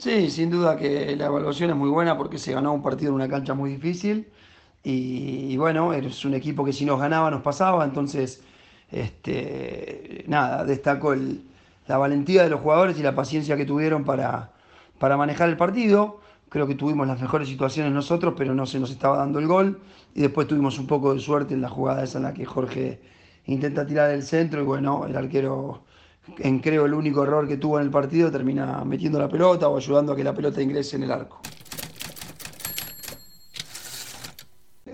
Sí, sin duda que la evaluación es muy buena porque se ganó un partido en una cancha muy difícil y, bueno, es un equipo que si nos ganaba nos pasaba, entonces este, nada, destaco la valentía de los jugadores y la paciencia que tuvieron para, para manejar el partido. Creo que tuvimos las mejores situaciones nosotros, pero no se nos estaba dando el gol. Y después tuvimos un poco de suerte en la jugada esa en la que Jorge intenta tirar el centro y bueno, el arquero, en creo el único error que tuvo en el partido, termina metiendo la pelota o ayudando a que la pelota ingrese en el arco.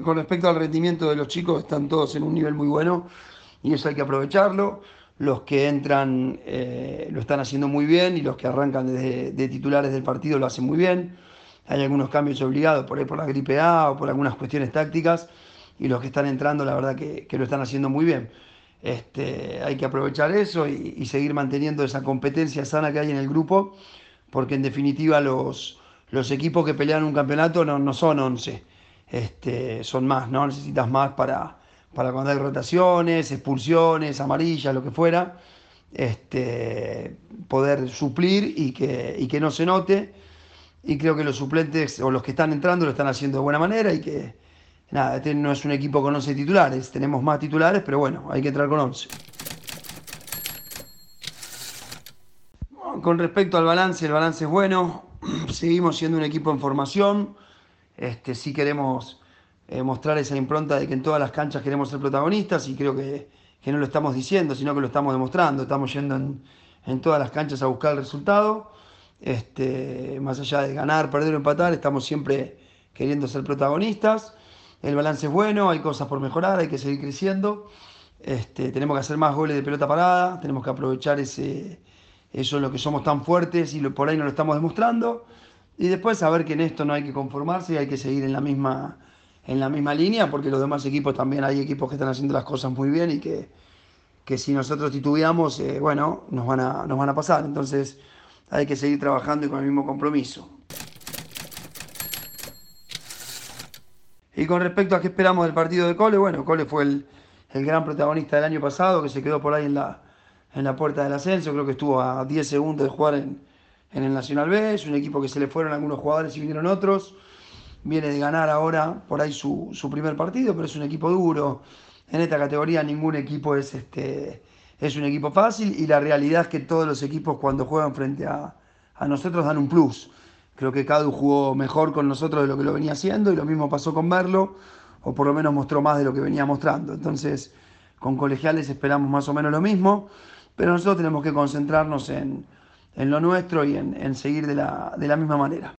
Con respecto al rendimiento de los chicos, están todos en un nivel muy bueno y eso hay que aprovecharlo. Los que entran eh, lo están haciendo muy bien y los que arrancan desde, de titulares del partido lo hacen muy bien. Hay algunos cambios obligados por ahí por la gripe A o por algunas cuestiones tácticas y los que están entrando la verdad que, lo están haciendo muy bien. Este, hay que aprovechar eso y, seguir manteniendo esa competencia sana que hay en el grupo, porque en definitiva los, equipos que pelean un campeonato no, no son 11, este, son más, ¿no? Necesitas más para, para cuando hay rotaciones, expulsiones, amarillas, lo que fuera, este, poder suplir y que, y que no se note. Y creo que los suplentes o los que están entrando lo están haciendo de buena manera y que nada, este no es un equipo con 11 titulares, tenemos más titulares, pero bueno, hay que entrar con 11. Con respecto al balance, el balance es bueno, seguimos siendo un equipo en formación, este, sí queremos eh, mostrar esa impronta de que en todas las canchas queremos ser protagonistas y creo que, no lo estamos diciendo, sino que lo estamos demostrando. Estamos yendo en, todas las canchas a buscar el resultado. Este, más allá de ganar, perder o empatar, estamos siempre queriendo ser protagonistas. El balance es bueno, hay cosas por mejorar, hay que seguir creciendo. Este, tenemos que hacer más goles de pelota parada, tenemos que aprovechar ese, eso en lo que somos tan fuertes y por ahí no lo estamos demostrando. Y después saber que en esto no hay que conformarse y hay que seguir en la misma en la misma línea, porque los demás equipos también hay equipos que están haciendo las cosas muy bien y que, que si nosotros titubeamos, eh, bueno, nos van, a, nos van a pasar. Entonces hay que seguir trabajando y con el mismo compromiso. Y con respecto a qué esperamos del partido de Cole, bueno, Cole fue el, gran protagonista del año pasado, que se quedó por ahí en la, en la puerta del ascenso, creo que estuvo a 10 segundos de jugar en, en el Nacional B, es un equipo que se le fueron algunos jugadores y vinieron otros viene de ganar ahora por ahí su, primer partido, pero es un equipo duro. En esta categoría ningún equipo es, este, es un equipo fácil y la realidad es que todos los equipos cuando juegan frente a, nosotros dan un plus. Creo que Cadu jugó mejor con nosotros de lo que lo venía haciendo y lo mismo pasó con Merlo, o por lo menos mostró más de lo que venía mostrando. Entonces, con colegiales esperamos más o menos lo mismo, pero nosotros tenemos que concentrarnos en, lo nuestro y en, seguir de la misma manera.